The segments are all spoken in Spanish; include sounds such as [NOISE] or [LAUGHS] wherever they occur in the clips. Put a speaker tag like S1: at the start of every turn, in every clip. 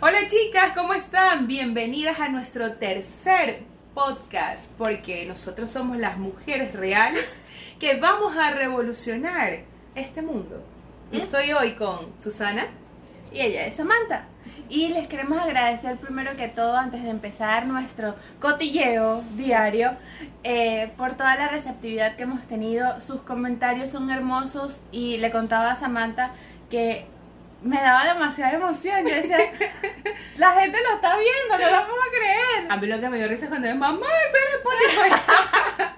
S1: Hola chicas, ¿cómo están? Bienvenidas a nuestro tercer podcast, porque nosotros somos las mujeres reales que vamos a revolucionar este mundo. Y estoy hoy con Susana.
S2: Y ella es Samantha. Y les queremos agradecer primero que todo, antes de empezar nuestro cotilleo diario, eh, por toda la receptividad que hemos tenido. Sus comentarios son hermosos y le contaba a Samantha que me daba demasiada emoción. Yo decía, [LAUGHS] la gente lo está viendo, no lo puedo creer.
S1: A mí lo que me dio risa es cuando mamá, está en Spotify.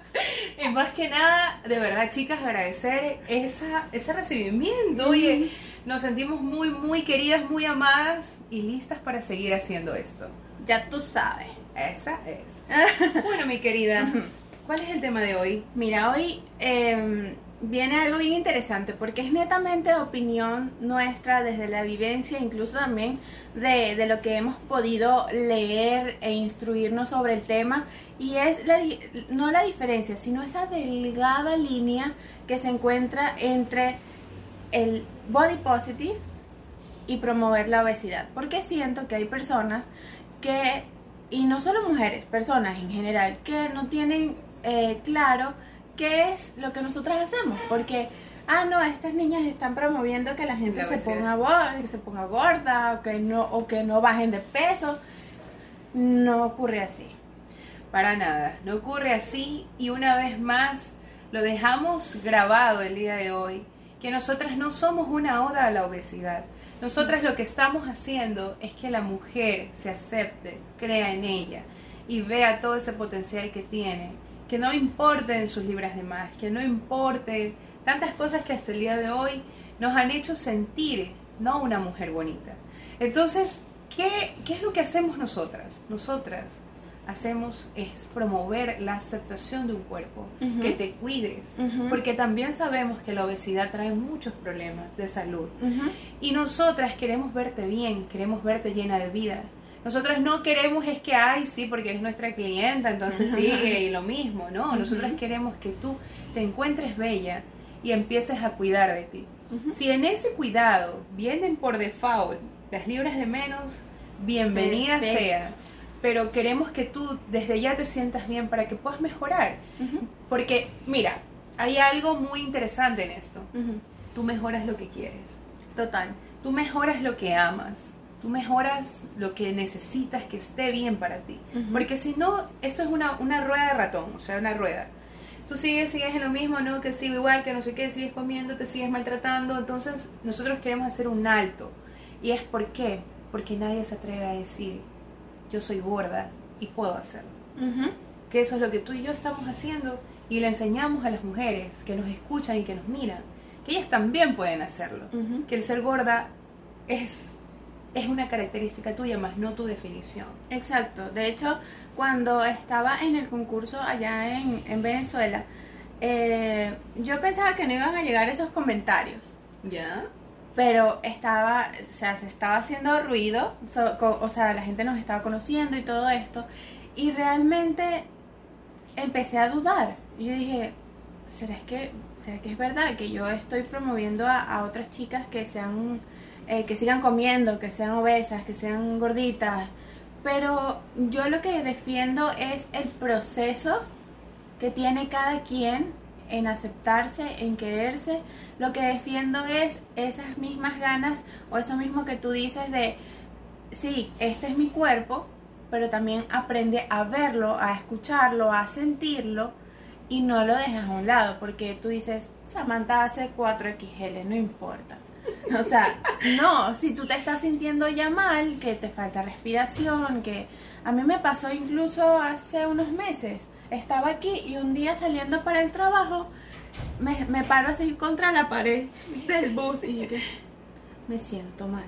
S1: [LAUGHS] y más que nada, de verdad, chicas, agradecer esa, ese recibimiento. Oye, nos sentimos muy, muy queridas, muy amadas y listas para seguir haciendo esto.
S2: Ya tú sabes.
S1: Esa es. [LAUGHS] bueno, mi querida, ¿cuál es el tema de hoy?
S2: Mira, hoy eh, viene algo bien interesante porque es netamente opinión nuestra desde la vivencia, incluso también de, de lo que hemos podido leer e instruirnos sobre el tema. Y es la, no la diferencia, sino esa delgada línea que se encuentra entre el body positive y promover la obesidad. Porque siento que hay personas que, y no solo mujeres, personas en general, que no tienen eh, claro qué es lo que nosotras hacemos. Porque, ah, no, estas niñas están promoviendo que la gente se ponga, que se ponga gorda o que, no, o que no bajen de peso. No ocurre así.
S1: Para nada, no ocurre así y una vez más lo dejamos grabado el día de hoy que nosotras no somos una oda a la obesidad. Nosotras lo que estamos haciendo es que la mujer se acepte, crea en ella y vea todo ese potencial que tiene, que no importen sus libras de más, que no importe tantas cosas que hasta el día de hoy nos han hecho sentir no una mujer bonita. Entonces, ¿qué, qué es lo que hacemos nosotras? Nosotras hacemos es promover la aceptación de un cuerpo, que te cuides, porque también sabemos que la obesidad trae muchos problemas de salud. Y nosotras queremos verte bien, queremos verte llena de vida. Nosotras no queremos es que, ay, sí, porque eres nuestra clienta, entonces [LAUGHS] sigue y lo mismo, ¿no? Nosotras queremos que tú te encuentres bella y empieces a cuidar de ti. Si en ese cuidado vienen por default las libras de menos, bienvenida sea pero queremos que tú desde ya te sientas bien para que puedas mejorar. Porque, mira, hay algo muy interesante en esto. Tú mejoras lo que quieres.
S2: Total.
S1: Tú mejoras lo que amas. Tú mejoras lo que necesitas que esté bien para ti. Porque si no, esto es una, una rueda de ratón, o sea, una rueda. Tú sigues, sigues en lo mismo, ¿no? Que sigo igual, que no sé qué, sigues comiendo, te sigues maltratando. Entonces, nosotros queremos hacer un alto. ¿Y es por qué? Porque nadie se atreve a decir, yo soy gorda y puedo hacerlo. Que eso es lo que tú y yo estamos haciendo y le enseñamos a las mujeres que nos escuchan y que nos miran, que ellas también pueden hacerlo. Que el ser gorda es, es una característica tuya, más no tu definición.
S2: Exacto. De hecho, cuando estaba en el concurso allá en, en Venezuela, eh, yo pensaba que no iban a llegar esos comentarios.
S1: ¿Ya?
S2: pero estaba, o sea, se estaba haciendo ruido, o sea, la gente nos estaba conociendo y todo esto, y realmente empecé a dudar. Y yo dije, ¿será que, ¿será que es verdad que yo estoy promoviendo a, otras chicas que sean, eh, que sigan comiendo, que sean obesas, que sean gorditas? Pero yo lo que defiendo es el proceso que tiene cada quien en aceptarse, en quererse. Lo que defiendo es esas mismas ganas o eso mismo que tú dices de, sí, este es mi cuerpo, pero también aprende a verlo, a escucharlo, a sentirlo y no lo dejas a un lado porque tú dices, Samantha hace 4XL, no importa. O sea, no, si tú te estás sintiendo ya mal, que te falta respiración, que a mí me pasó incluso hace unos meses estaba aquí y un día saliendo para el trabajo me, me paro así contra la pared del bus y yo me siento mal.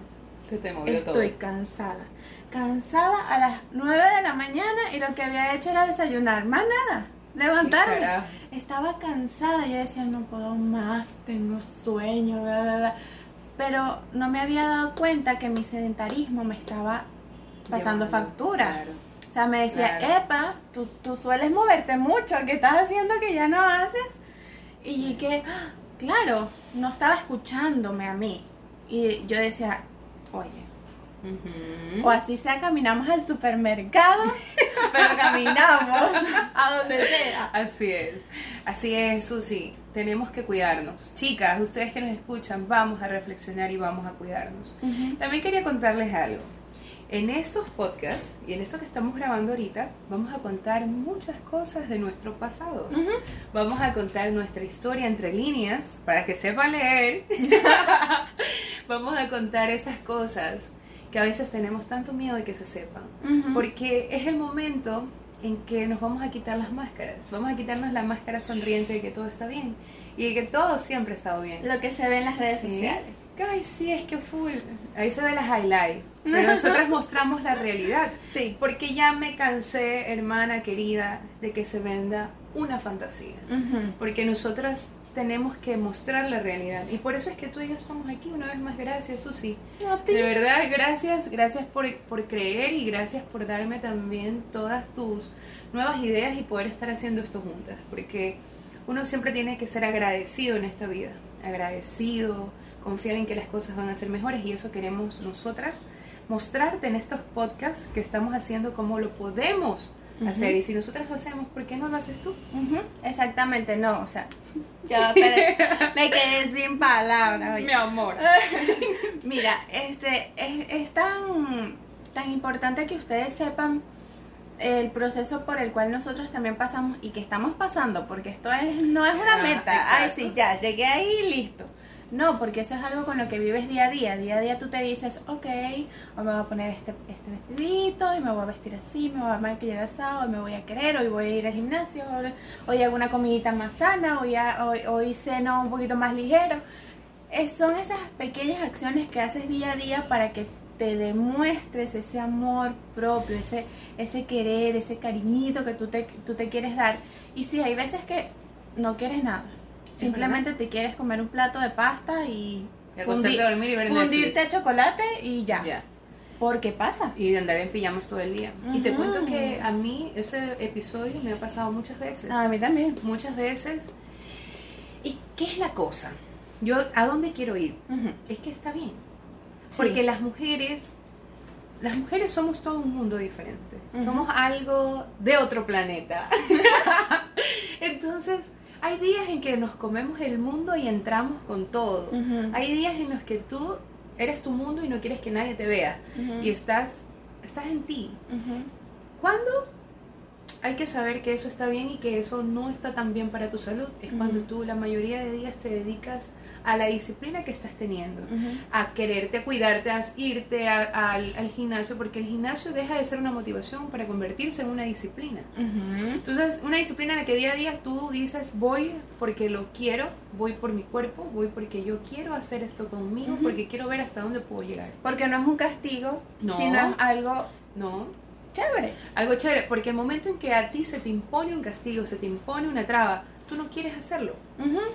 S1: Se te movió
S2: Estoy cansada. Cansada a las 9 de la mañana y lo que había hecho era desayunar. Más nada. Levantarme. Estaba cansada. Yo decía, no puedo más, tengo sueño, Pero no me había dado cuenta que mi sedentarismo me estaba pasando factura. O sea, me decía, Epa, tú, tú, sueles moverte mucho, ¿qué estás haciendo que ya no haces? Y que, claro, no estaba escuchándome a mí. Y yo decía, oye, O así sea, caminamos al supermercado, pero caminamos [LAUGHS] a donde sea. [LAUGHS]
S1: Así es. Así es, Susi. Tenemos que cuidarnos. Chicas, ustedes que nos escuchan, vamos a reflexionar y vamos a cuidarnos. También quería contarles algo. En estos podcasts y en esto que estamos grabando ahorita, vamos a contar muchas cosas de nuestro pasado. Vamos a contar nuestra historia entre líneas para que sepa leer. [LAUGHS] vamos a contar esas cosas que a veces tenemos tanto miedo de que se sepan. Porque es el momento en que nos vamos a quitar las máscaras. Vamos a quitarnos la máscara sonriente de que todo está bien y de que todo siempre ha estado bien.
S2: Lo que se ve en las redes sociales.
S1: Ay, sí, es que full. Ahí se ve las highlights. Pero [LAUGHS] nosotras mostramos la realidad.
S2: Sí.
S1: Porque ya me cansé, hermana querida, de que se venda una fantasía. Porque nosotras tenemos que mostrar la realidad. Y por eso es que tú y yo estamos aquí. Una vez más, gracias, Susi. De verdad, gracias, gracias por, por creer y gracias por darme también todas tus nuevas ideas y poder estar haciendo esto juntas. Porque uno siempre tiene que ser agradecido en esta vida. Agradecido, confiar en que las cosas van a ser mejores y eso queremos nosotras mostrarte en estos podcasts que estamos haciendo cómo lo podemos hacer. Y si nosotras lo hacemos, ¿por qué no lo haces tú?
S2: Exactamente, no, o sea, [LAUGHS] yo me quedé sin palabras.
S1: Mi amor. [LAUGHS]
S2: Mira, este, es, tan, tan importante que ustedes sepan el proceso por el cual nosotros también pasamos y que estamos pasando, porque esto es no es una meta. Ay, sí, ya, llegué ahí listo. No, porque eso es algo con lo que vives día a día. Día a día tú te dices, ok, hoy me voy a poner este, este vestidito y me voy a vestir así, me voy a maquillar asado, hoy me voy a querer, hoy voy a ir al gimnasio, hoy, hago una comidita más sana, hoy, hoy, hoy ceno un poquito más ligero. son esas pequeñas acciones que haces día a día para que te demuestres ese amor propio, ese, ese querer, ese cariñito que tú te, tú te quieres dar. Y sí, hay veces que no quieres nada Simplemente te quieres comer un plato de pasta y,
S1: dormir y ver
S2: fundirte chocolate y ya. ya. Porque pasa.
S1: Y de andar en pijamas todo el día. Y te cuento que a mí ese episodio me ha pasado muchas veces.
S2: A mí también.
S1: Muchas veces. ¿Y qué es la cosa? Yo, ¿a dónde quiero ir? Es que está bien. Porque las mujeres, las mujeres somos todo un mundo diferente. Somos algo de otro planeta. [LAUGHS] Entonces, hay días en que nos comemos el mundo y entramos con todo. Hay días en los que tú eres tu mundo y no quieres que nadie te vea. Y estás, estás en ti. ¿Cuándo? Hay que saber que eso está bien y que eso no está tan bien para tu salud. Es cuando tú la mayoría de días te dedicas a la disciplina que estás teniendo, a quererte, a cuidarte, a irte al, gimnasio, porque el gimnasio deja de ser una motivación para convertirse en una disciplina. Entonces, una disciplina en la que día a día tú dices, voy porque lo quiero, voy por mi cuerpo, voy porque yo quiero hacer esto conmigo, porque quiero ver hasta dónde puedo llegar.
S2: Porque no es un castigo, sino algo...
S1: No,
S2: chévere.
S1: Algo chévere, porque el momento en que a ti se te impone un castigo, se te impone una traba, tú no quieres hacerlo.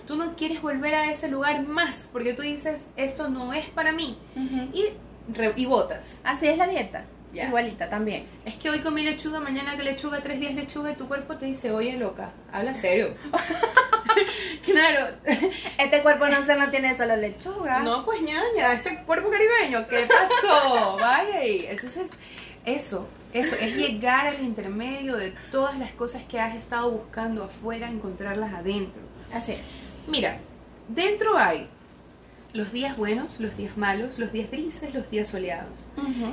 S1: Tú no quieres volver a ese lugar más, porque tú dices, esto no es para mí. y, y votas.
S2: Así es la dieta. Igualita también.
S1: Es que hoy comí lechuga, mañana que lechuga, tres días lechuga y tu cuerpo te dice, oye loca, habla serio. [LAUGHS]
S2: claro, este cuerpo no se mantiene solo lechuga.
S1: No, pues ñaña, este cuerpo caribeño, ¿qué pasó? [LAUGHS] Vaya ahí. Entonces, eso, eso, es llegar al intermedio de todas las cosas que has estado buscando afuera, encontrarlas adentro.
S2: Así es.
S1: Mira, dentro hay los días buenos, los días malos, los días grises, los días soleados.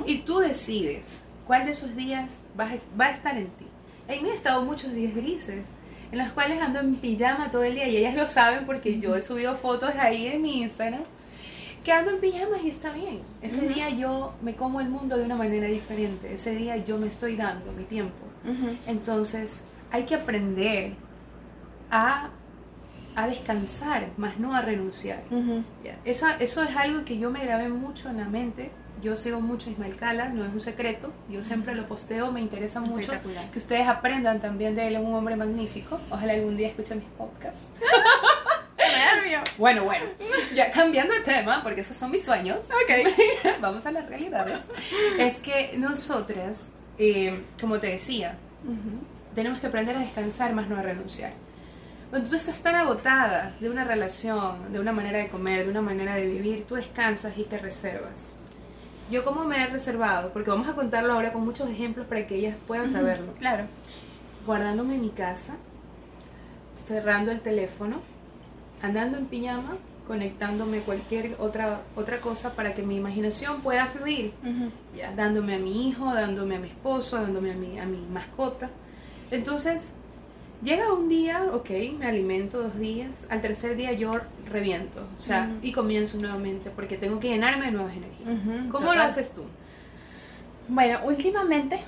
S1: Y tú decides cuál de esos días va a, estar en ti. En mí he estado muchos días grises, en los cuales ando en pijama todo el día y ellas lo saben porque yo he subido fotos ahí en mi Instagram que ando en pijamas y está bien. Ese día yo me como el mundo de una manera diferente. Ese día yo me estoy dando mi tiempo. Entonces hay que aprender a, a, descansar, más no a renunciar. Esa, eso es algo que yo me grabé mucho en la mente. Yo sigo mucho Ismael Cala, no es un secreto. Yo siempre lo posteo, me interesa mucho que ustedes aprendan también de él, es un hombre magnífico. Ojalá algún día escuchen mis podcasts. [LAUGHS] Bueno, bueno, ya cambiando de tema, porque esos son mis sueños.
S2: Ok. [LAUGHS]
S1: Vamos a las realidades. Es que nosotras, eh, como te decía, tenemos que aprender a descansar más no a renunciar. Cuando tú estás tan agotada de una relación, de una manera de comer, de una manera de vivir, tú descansas y te reservas. yo como me he reservado, porque vamos a contarlo ahora con muchos ejemplos para que ellas puedan saberlo.
S2: Claro.
S1: Guardándome en mi casa, cerrando el teléfono, andando en pijama, conectándome cualquier otra otra cosa para que mi imaginación pueda fluir, ya dándome a mi hijo, dándome a mi esposo, dándome a mi a mi mascota. Entonces, llega un día, ok, me alimento dos días, al tercer día yo reviento, o sea, y comienzo nuevamente porque tengo que llenarme de nuevas energías. ¿Cómo
S2: total.
S1: lo haces tú?
S2: Bueno, últimamente,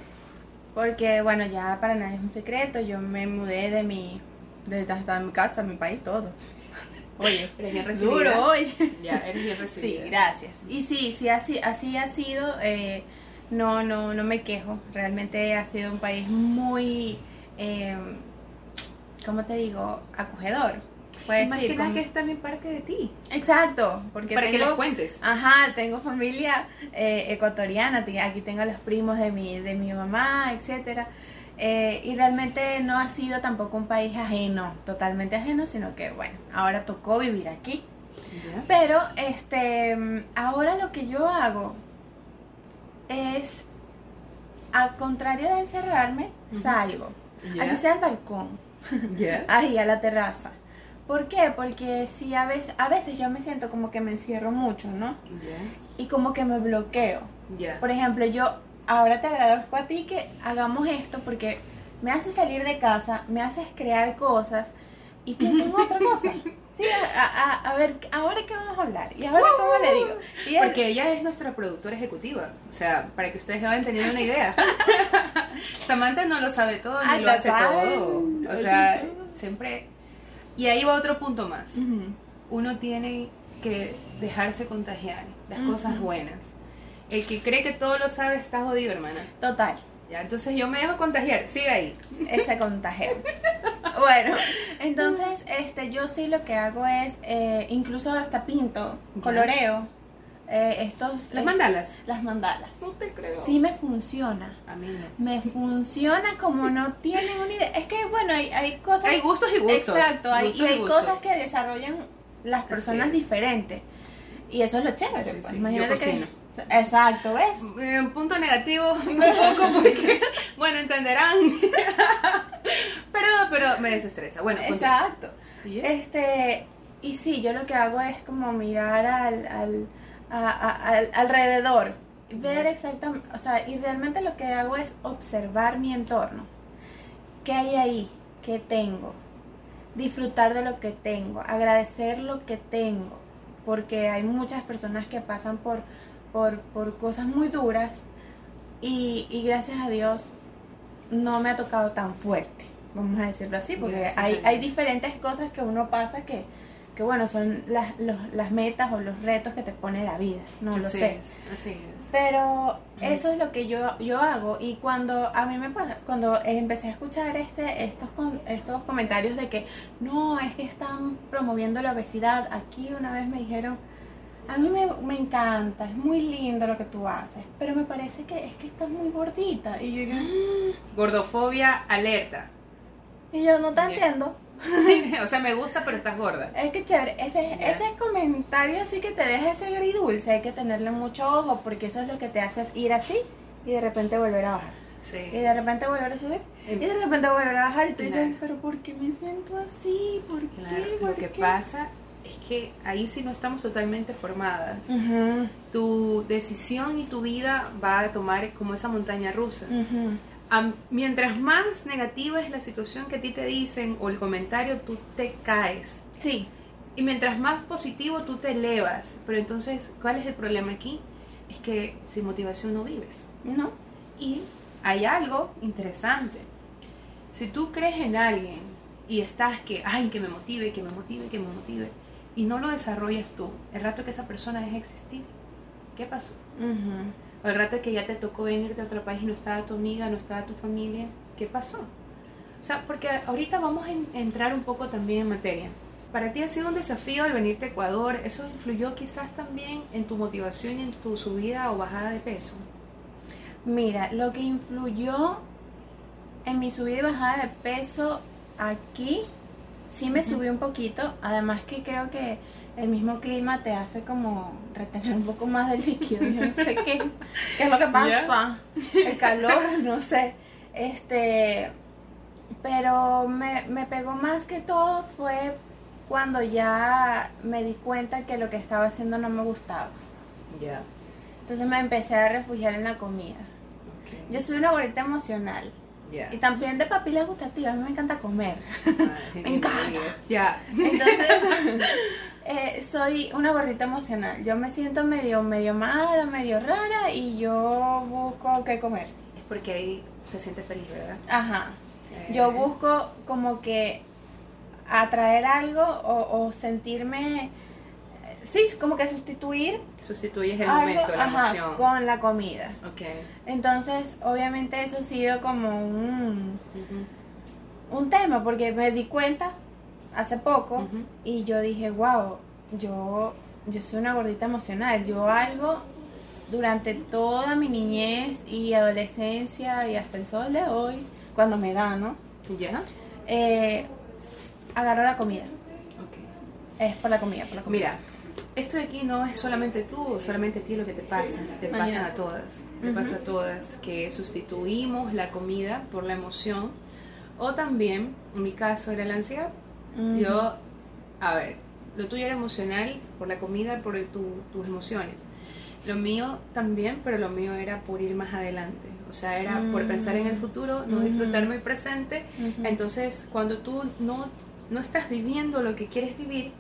S2: porque bueno, ya para nadie es un secreto, yo me mudé de mi, de hasta mi casa, mi país, todo. Oye,
S1: Eres bien recibida.
S2: duro, oye.
S1: Ya, eres bien
S2: Sí,
S1: recibida.
S2: gracias. Y sí, sí, así, así ha sido. eh, no, no, no me quejo. Realmente ha sido un país muy, eh, ¿cómo te digo? Acogedor. Puedes
S1: más que nada que es también parte de ti.
S2: Exacto, porque
S1: para que les cuentes.
S2: Ajá, tengo familia eh, ecuatoriana, aquí tengo a los primos de mi, de mi mamá, etcétera. Eh, y realmente no ha sido tampoco un país ajeno, totalmente ajeno, sino que bueno, ahora tocó vivir aquí. Pero este ahora lo que yo hago es al contrario de encerrarme, salgo. Así sea al balcón, [LAUGHS]
S1: Ya.
S2: ahí a la terraza. ¿Por qué? Porque si a veces, a veces yo me siento como que me encierro mucho, ¿no? Y como que me bloqueo. Por ejemplo, yo ahora te agradezco a ti que hagamos esto porque me hace salir de casa, me haces crear cosas y pienso en otra [LAUGHS] cosa. Sí, a, a- a ver, ahora qué vamos a hablar y ahora cómo le digo. Y
S1: Porque ella es nuestra productora ejecutiva. O sea, para que ustedes vayan teniendo una idea. [LAUGHS] Samantha no lo sabe todo
S2: Ah,
S1: ni lo hace todo. O sea, siempre. Y ahí va otro punto más. Uno tiene que dejarse contagiar las cosas buenas. El que cree que todo lo sabe está jodido, hermana.
S2: Total,
S1: Ya, entonces yo me dejo contagiar. Sigue ahí.
S2: ese contagio. bueno, entonces este, yo sí lo que hago es, eh, incluso hasta pinto,
S1: Ya.
S2: coloreo, eh, estos...
S1: Las
S2: eh,
S1: mandalas.
S2: Las mandalas.
S1: No te creo.
S2: Sí me funciona.
S1: A mí no.
S2: Me funciona como no tienen una idea. Es que, bueno, hay, hay cosas.
S1: Hay gustos y gustos.
S2: Exacto, hay,
S1: Gustos
S2: y hay
S1: gustos.
S2: cosas que desarrollan las personas
S1: es.
S2: diferentes. Y eso es lo chévere.
S1: Sí,
S2: pues.
S1: sí,
S2: Imagínate
S1: yo
S2: que. Exacto, ¿ves?
S1: Eh, Un punto negativo [LAUGHS] un poco porque, bueno, entenderán. [LAUGHS] pero, pero me desestresa. Bueno.
S2: Exacto.
S1: ¿Sí?
S2: Este, y sí, yo lo que hago es como mirar al, al, a- a- al- alrededor, ver exactamente, o sea, y realmente lo que hago es observar mi entorno. ¿Qué hay ahí? ¿Qué tengo? Disfrutar de lo que tengo, agradecer lo que tengo, porque hay muchas personas que pasan por, por, por cosas muy duras y, y gracias a Dios no me ha tocado tan fuerte, vamos a decirlo así, porque
S1: Gracias
S2: hay, hay diferentes cosas que uno pasa que, que bueno, son las, los- las metas o los retos que te pone la vida, no lo
S1: así
S2: sé.
S1: Es, así es.
S2: Pero eso es lo que yo, yo hago y cuando a mí me pasa, cuando empecé a escuchar este, estos, con- estos comentarios de que no, es que están promoviendo la obesidad, aquí una vez me dijeron, a mí me, me encanta, es muy lindo lo que tú haces, pero me parece que es que estás muy gordita y yo, digo, [GASPS]
S1: Gordofobia alerta.
S2: y yo no te entiendo. [LAUGHS]
S1: o sea, me gusta, pero estás gorda.
S2: Es que chévere, ese, ese comentario así que te deja ese agridulce, hay que tenerle mucho ojo porque eso es lo que te hace ir así y de repente volver a bajar.
S1: Sí.
S2: Y de repente volver a subir. Y
S1: Em,
S2: de repente volver a bajar y tú dices, pero ¿por qué me siento así? ¿Por qué?
S1: Claro,
S2: ¿Por
S1: lo que
S2: qué?".
S1: pasa es que ahí sí no estamos totalmente formadas. Tu decisión y tu vida va a tomar como esa montaña rusa. mientras más negativa es la situación que a ti te dicen o el comentario, tú te caes.
S2: Sí.
S1: Y mientras más positivo, tú te elevas. Pero entonces, ¿cuál es el problema aquí? Es que sin motivación no vives.
S2: ¿No?
S1: Y hay algo interesante. Si tú crees en alguien y estás que, ay, que me motive, que me motive, que me motive, y no lo desarrollas tú, el rato que esa persona deja de existir, ¿qué pasó?
S2: Ujú.
S1: O el rato que ya te tocó venirte a otro país y no estaba tu amiga, no estaba tu familia, ¿qué pasó? O sea, porque ahorita vamos a en- entrar un poco también en materia. Para ti ha sido un desafío el venirte a Ecuador, ¿eso influyó quizás también en tu motivación y en tu subida o bajada de peso?
S2: Mira, lo que influyó en mi subida y bajada de peso aquí sí me subió un poquito, además que creo que el mismo clima te hace como retener un poco más de líquido, yo no sé qué, qué es lo que [LAUGHS] pasa, el calor, [LAUGHS] no sé, este, pero me, me pegó más que todo fue cuando ya me di cuenta que lo que estaba haciendo no me gustaba.
S1: Ya.
S2: Entonces me empecé a refugiar en la comida. Yo soy una gordita emocional Y también de papilas gustativas, a mí me encanta comer.
S1: Ay, [LAUGHS]
S2: Me encanta.
S1: Ya.
S2: Entonces, [LAUGHS] eh, soy una gordita emocional. Yo me siento medio, medio mala, medio rara y yo busco qué comer.
S1: Es porque ahí se siente feliz, ¿verdad?
S2: Ajá.
S1: Eh,
S2: Yo busco como que atraer algo o, o sentirme, sí, como que sustituir
S1: Sustituyes el
S2: algo
S1: momento, la
S2: ajá,
S1: emoción.
S2: con la comida.
S1: Ok.
S2: Entonces, obviamente eso ha sido como un, un tema porque me di cuenta hace poco y yo dije, wow, yo, yo soy una gordita emocional. Yo algo durante toda mi niñez y adolescencia y hasta el sol de hoy, cuando me da, ¿no?
S1: ¿Ya?
S2: Eh, agarro la comida. Es por la comida, por la comida.
S1: Mira, esto de aquí no es solamente tú solamente a ti lo que te pasa, te pasa a todas, te
S2: Ujú.
S1: pasa a todas, que sustituimos la comida por la emoción o también, en mi caso era la ansiedad. Yo, a ver, lo tuyo era emocional por la comida, por tu- tus emociones. Lo mío también, pero lo mío era por ir más adelante. O sea, era por
S2: Mm.
S1: pensar en el futuro, no disfrutarme el presente. Entonces, cuando tú no, no estás viviendo lo que quieres vivir,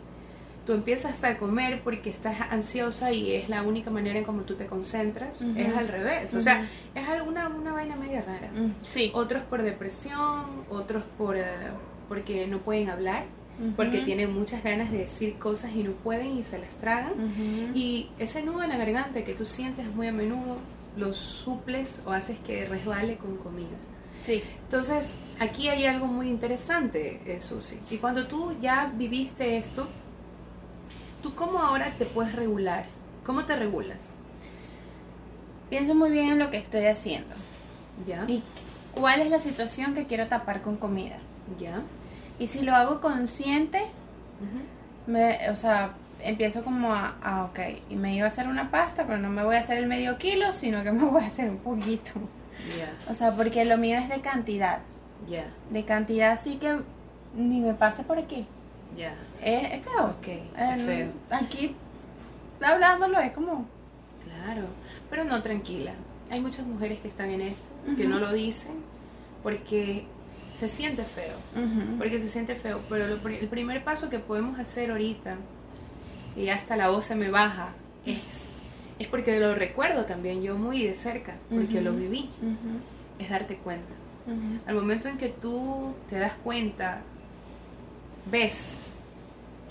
S1: tú empiezas a comer porque estás ansiosa y es la única manera en cómo tú te concentras.
S2: Ujú.
S1: Es al revés. O
S2: Ujú.
S1: sea, es alguna una vaina media rara.
S2: Mm, Sí.
S1: Otros por depresión, otros por eh, porque no pueden hablar, porque tienen muchas ganas de decir cosas y no pueden y se las tragan. Y ese nudo en la garganta que tú sientes muy a menudo, lo suples o haces que resbale con comida.
S2: Sí.
S1: Entonces, aquí hay algo muy interesante, eh, Susi. Y cuando tú ya viviste esto, ¿tú cómo ahora te puedes regular? ¿Cómo te regulas?
S2: Pienso muy bien en lo que estoy haciendo.
S1: ¿Ya?
S2: Y cuál es la situación que quiero tapar con comida.
S1: ¿Ya?
S2: Y si lo hago consciente, me, o sea, empiezo como a, ah, ok, y me iba a hacer una pasta, pero no me voy a hacer el medio kilo, sino que [LAUGHS] me voy a hacer un poquito. O sea, porque lo mío es de cantidad.
S1: ya,
S2: De cantidad así que ni me pase por aquí.
S1: Ya.
S2: Es, es feo.
S1: Ok, es feo.
S2: Aquí, hablándolo, es como...
S1: Claro, pero no tranquila. Hay muchas mujeres que están en esto, que
S2: Ujú.
S1: no lo dicen, porque se siente feo.
S2: ujú,
S1: porque se siente feo. Pero lo el primer paso que podemos hacer ahorita, y hasta la voz se me baja, es, es porque lo recuerdo también yo muy de cerca, porque
S2: Ujú.
S1: lo viví,
S2: ujú,
S1: es darte cuenta. Al momento en que tú te das cuenta, ves,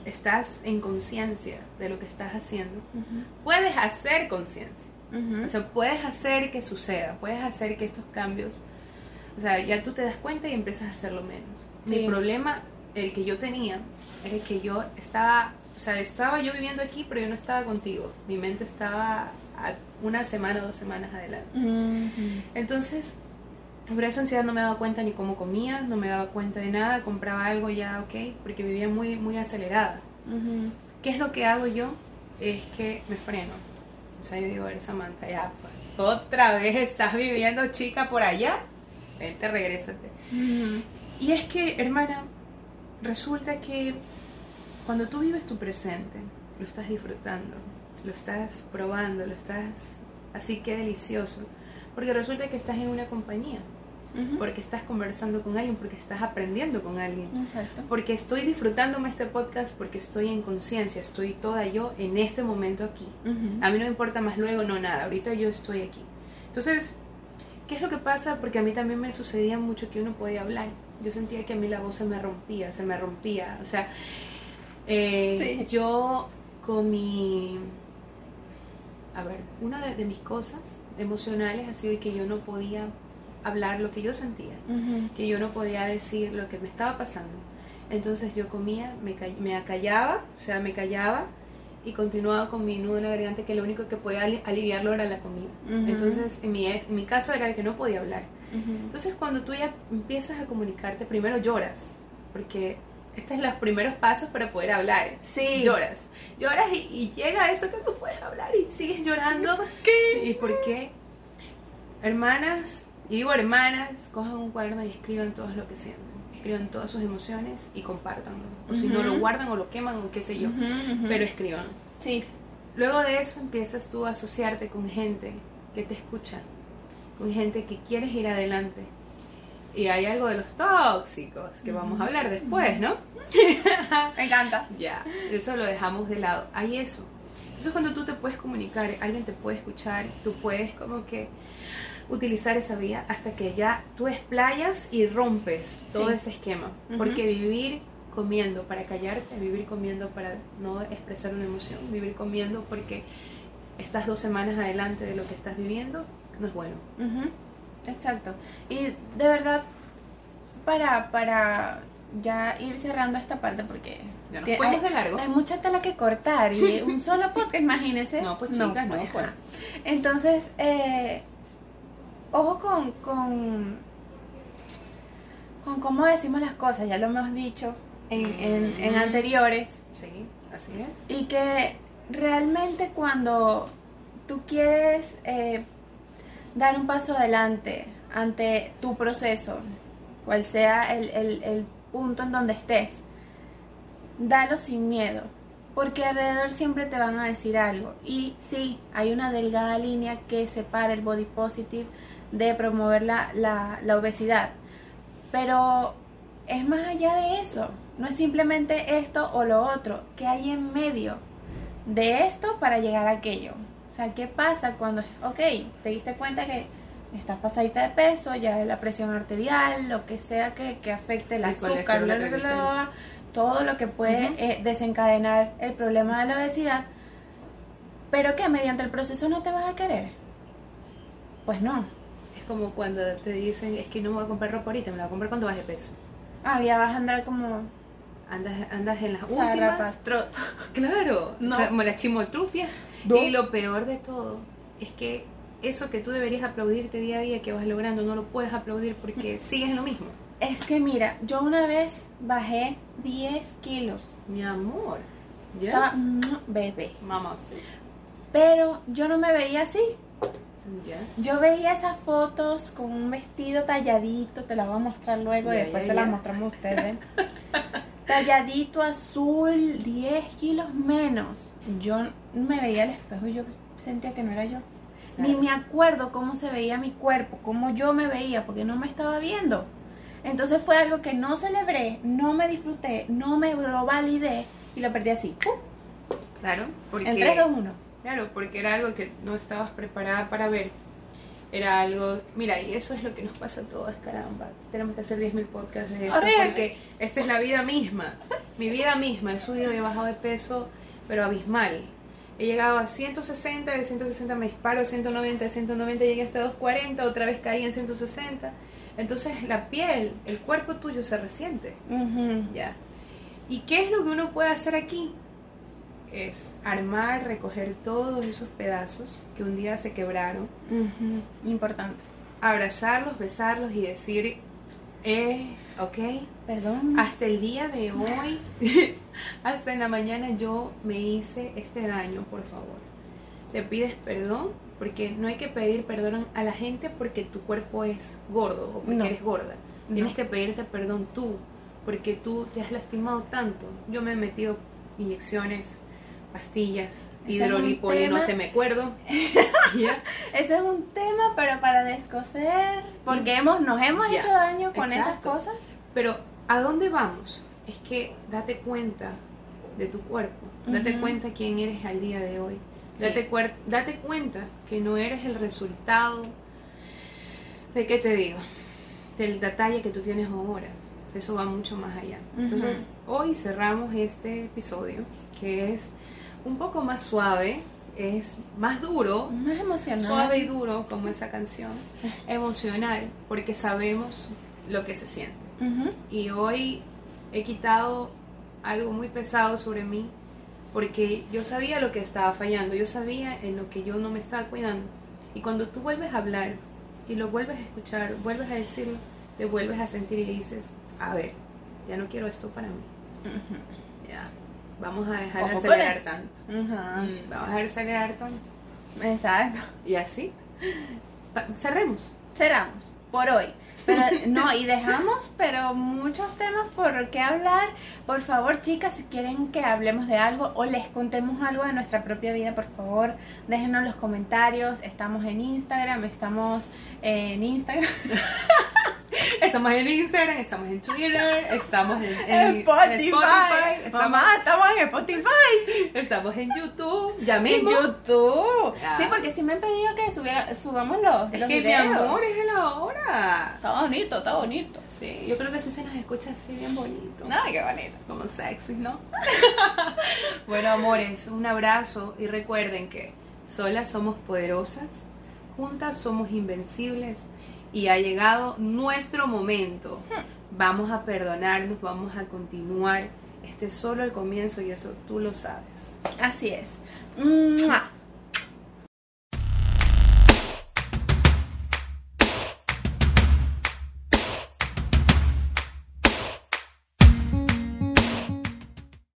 S1: estás en conciencia de lo que estás haciendo, puedes hacer conciencia.
S2: ujú.
S1: O sea, puedes hacer que suceda, puedes hacer que estos cambios, o sea, ya tú te das cuenta y empiezas a hacerlo menos. Mi problema, el que yo tenía, era que yo estaba, o sea, estaba yo viviendo aquí, pero yo no estaba contigo. Mi mente estaba a una semana o dos semanas adelante. Entonces, por esa ansiedad no me daba cuenta ni cómo comía, no me daba cuenta de nada, compraba algo ya, ok, porque vivía muy, muy acelerada.
S2: Ujú.
S1: ¿Qué es lo que hago yo? Es que me freno. O sea, yo digo, a ver, Samantha, ya, pues, otra vez estás viviendo, chica, por allá. Vente, regrésate.
S2: Ujú.
S1: Y es que, hermana, resulta que cuando tú vives tu presente, lo estás disfrutando, lo estás probando, lo estás así que delicioso. Porque resulta que estás en una compañía, Porque estás conversando con alguien, porque estás aprendiendo con alguien.
S2: Exacto.
S1: Porque estoy disfrutándome este podcast, porque estoy en conciencia, estoy toda yo en este momento aquí.
S2: Ujú.
S1: A mí no me importa más luego, no nada, ahorita yo estoy aquí. Entonces, ¿qué es lo que pasa? Porque a mí también me sucedía mucho que uno podía hablar. Yo sentía que a mí la voz se me rompía, se me rompía. O sea, eh,
S2: Sí.
S1: yo con mi... A ver, una de, de mis cosas emocionales ha sido que yo no podía hablar lo que yo sentía que yo no podía decir lo que me estaba pasando. Entonces yo comía, me, me acallaba, o sea, me callaba y continuaba con mi nudo en la garganta que lo único que podía ali- aliviarlo era la comida. Entonces en mi, en mi caso era que no podía hablar. Entonces cuando tú ya empiezas a comunicarte, primero lloras, porque estos son los primeros pasos para poder hablar.
S2: Sí.
S1: Lloras. Lloras y, y llega eso que no puedes hablar y sigues llorando.
S2: ¿Por qué?
S1: ¿Y por qué? Hermanas, y digo hermanas, cojan un cuaderno y escriban todo lo que sienten. Escriban todas sus emociones y compártanlo. O si no, lo guardan o lo queman o qué sé yo. Pero escriban.
S2: sí.
S1: Luego de eso empiezas tú a asociarte con gente que te escucha, con gente que quieres ir adelante. Y hay algo de los tóxicos que vamos a hablar después, ¿no? [LAUGHS]
S2: Me encanta.
S1: Ya, eso lo dejamos de lado. Hay eso. Entonces cuando tú te puedes comunicar, alguien te puede escuchar, tú puedes como que utilizar esa vía hasta que ya tú explayas y rompes todo
S2: Sí.
S1: ese esquema. Porque vivir comiendo para callarte, vivir comiendo para no expresar una emoción, vivir comiendo porque estás dos semanas adelante de lo que estás viviendo, no es bueno.
S2: Ujú, Exacto. Y de verdad, para, para ya ir cerrando esta parte, porque
S1: Ya nos fuimos
S2: hay,
S1: de largo.
S2: hay mucha tela que cortar y [LAUGHS] un solo podcast, imagínense.
S1: No, pues chicas, no,
S2: pues,
S1: pues.
S2: ajá. Entonces, eh, ojo con, con, con cómo decimos las cosas, ya lo hemos dicho en, en, en
S1: Ujú.
S2: anteriores.
S1: Sí, así es.
S2: Y que realmente cuando tú quieres eh, dar un paso adelante ante tu proceso, cual sea el, el- el punto en donde estés, dalo sin miedo, porque alrededor siempre te van a decir algo. Y sí, hay una delgada línea que separa el body positive de promover la, la, obesidad, pero es más allá de eso. No es simplemente esto o lo otro, que hay en medio de esto para llegar a aquello. O sea, ¿qué pasa cuando, ok, te diste cuenta que estás pasadita de peso, ya la presión arterial, lo que sea que, que afecte el
S1: El
S2: azúcar, bla,
S1: la
S2: bla, todo lo que puede eh, desencadenar el problema de la obesidad, pero que mediante el proceso no te vas a querer. Pues no.
S1: Es como cuando te dicen, es que no me voy a comprar ropa ahorita, me la voy a comprar cuando baje peso.
S2: Ah, ya vas a andar como
S1: Andas, andas en las últimas. Claro,
S2: No.
S1: como la chimoltrufia.
S2: No.
S1: Y lo peor de todo es que eso que tú deberías aplaudirte día a día que vas logrando, no lo puedes aplaudir porque sigues en lo mismo.
S2: Es que mira, yo una vez bajé 10 kilos.
S1: Mi amor.
S2: Estaba
S1: ¿Ya?
S2: mm, bebé.
S1: Mamá, sí.
S2: Pero yo no me veía así. Yo veía esas fotos con un vestido talladito, te las voy a mostrar luego y después se las mostramos a ustedes. [LAUGHS] talladito azul, 10 kilos menos. Yo me veía al espejo y yo sentía que no era yo. Ni
S1: Claro.
S2: me acuerdo cómo se veía mi cuerpo, cómo yo me veía, porque no me estaba viendo. Entonces fue algo que no celebré, no me disfruté, no me lo validé y lo perdí así. ¡pum!
S1: Claro, porque...
S2: En 3, 2, 1.
S1: Claro, porque era algo que no estabas preparada para ver. Era algo, mira, y eso es lo que nos pasa a todas, caramba. Tenemos que hacer 10.000 podcasts de esto
S2: Horrible.
S1: porque esta es la vida misma. Mi vida misma, he subido y he bajado de peso, pero abismal. He llegado a 160, de 160 me disparo, 190, de 190 llegué hasta 240, otra vez caí en 160. Entonces la piel, el cuerpo tuyo se resiente. Ya. ¿Y qué es lo que uno puede hacer aquí? Es armar, recoger todos esos pedazos que un día se quebraron,
S2: Importante.
S1: abrazarlos, besarlos y decir, eh, ok,
S2: Perdón.
S1: hasta el día de hoy, [LAUGHS] hasta en la mañana yo me hice este daño, por favor. Te pides perdón porque no hay que pedir perdón a la gente porque tu cuerpo es gordo o porque
S2: No.
S1: eres gorda.
S2: No.
S1: Tienes que pedirte perdón tú porque tú te has lastimado tanto. Yo me he metido inyecciones, pastillas, hidrolipoli, no sé, me acuerdo. [LAUGHS] ¿Ya?
S2: Ese es un tema, pero para descoser. Porque hemos, nos hemos
S1: Ya,
S2: hecho daño con esas
S1: exacto.
S2: cosas.
S1: Pero ¿a dónde vamos? Es que date cuenta de tu cuerpo, date
S2: Ujú.
S1: cuenta quién eres al día de hoy,
S2: Sí.
S1: date, date cuenta que no eres el resultado de qué te digo, del detalle que tú tienes ahora. Eso va mucho más allá. Entonces, hoy cerramos este episodio que es un poco más suave, es más duro,
S2: Más emocional.
S1: suave y duro como esa canción, emocional, porque sabemos lo que se siente. Y hoy he quitado algo muy pesado sobre mí porque yo sabía lo que estaba fallando, yo sabía en lo que yo no me estaba cuidando. Y cuando tú vuelves a hablar y lo vuelves a escuchar, vuelves a decirlo, te vuelves a sentir y dices, a ver, ya no quiero esto para mí. Ya. Vamos a dejar de acelerar tanto. Mm, Vamos a dejar de acelerar tanto.
S2: Exacto.
S1: Y así. Cerremos.
S2: Cerramos por hoy. Pero [LAUGHS] no, y dejamos, pero muchos temas por qué hablar. Por favor, chicas, si quieren que hablemos de algo o les contemos algo de nuestra propia vida, por favor, déjenos los comentarios. Estamos en Instagram, estamos en Instagram, [LAUGHS]
S1: Estamos en Instagram, estamos en Twitter, estamos en, en-
S2: en Spotify.
S1: en Spotify, estamos,
S2: Mamá, estamos en Spotify.
S1: estamos en YouTube. Ya
S2: En
S1: mismo.
S2: YouTube.
S1: Ah.
S2: Sí, porque sí me han pedido que subiera, subamos los,
S1: Es
S2: los
S1: que
S2: videos.
S1: mi amor es la hora.
S2: Está bonito, está bonito.
S1: Sí, yo creo que sí se nos escucha así bien bonito.
S2: Ay, qué bonito.
S1: Como sexy, ¿no? [LAUGHS] bueno, amores, un abrazo y recuerden que solas somos poderosas, juntas somos invencibles y ha llegado nuestro momento. Vamos a perdonarnos, vamos a continuar. Este es solo el comienzo y eso tú lo sabes.
S2: Así es.